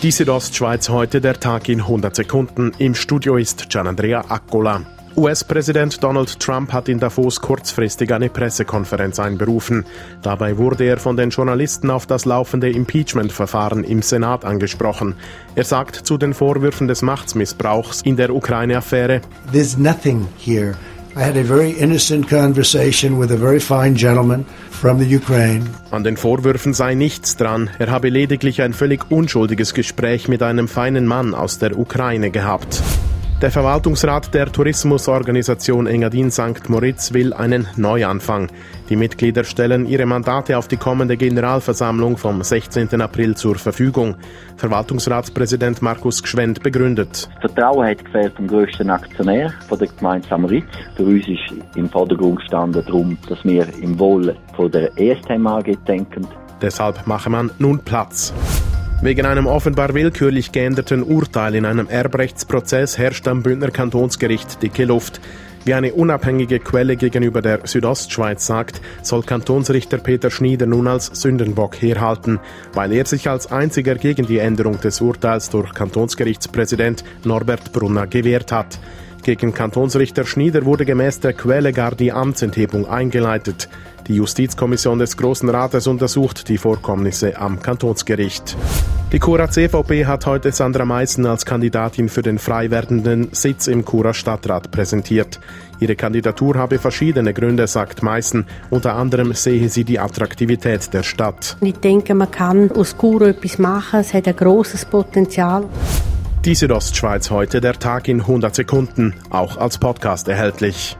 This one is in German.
Die Südostschweiz heute der Tag in 100 Sekunden. Im Studio ist Gianandrea Accola. US-Präsident Donald Trump hat in Davos kurzfristig eine Pressekonferenz einberufen. Dabei wurde er von den Journalisten auf das laufende Impeachment-Verfahren im Senat angesprochen. Er sagt zu den Vorwürfen des Machtsmissbrauchs in der Ukraine-Affäre: There's nothing here I had a very innocent conversation with a very fine gentleman from the Ukraine. An den Vorwürfen sei nichts dran. Er habe lediglich ein völlig unschuldiges Gespräch mit einem feinen Mann aus der Ukraine gehabt. Der Verwaltungsrat der Tourismusorganisation Engadin St. Moritz will einen Neuanfang. Die Mitglieder stellen ihre Mandate auf die kommende Generalversammlung vom 16. April zur Verfügung. Verwaltungsratspräsident Markus Gschwend begründet. Vertrauen hat gefehlt vom grössten Aktionär von der Gemeinde St. Moritz. Für uns ist im Vordergrund gestanden darum, dass wir im Wohl von der ESTM AG denken. Deshalb mache man nun Platz. Wegen einem offenbar willkürlich geänderten Urteil in einem Erbrechtsprozess herrscht am Bündner Kantonsgericht dicke Luft. Wie eine unabhängige Quelle gegenüber der Südostschweiz sagt, soll Kantonsrichter Peter Schnieder nun als Sündenbock herhalten, weil er sich als einziger gegen die Änderung des Urteils durch Kantonsgerichtspräsident Norbert Brunner gewehrt hat. Gegen Kantonsrichter Schnieder wurde gemäß der Quelle gar die Amtsenthebung eingeleitet. Die Justizkommission des Großen Rates untersucht die Vorkommnisse am Kantonsgericht. Die Cura CVP hat heute Sandra Meissen als Kandidatin für den frei werdenden Sitz im Cura Stadtrat präsentiert. Ihre Kandidatur habe verschiedene Gründe, sagt Meissen. Unter anderem sehe sie die Attraktivität der Stadt. Ich denke, man kann aus Cura etwas machen. Es hat ein großes Potenzial. Die Südostschweiz heute, der Tag in 100 Sekunden, auch als Podcast erhältlich.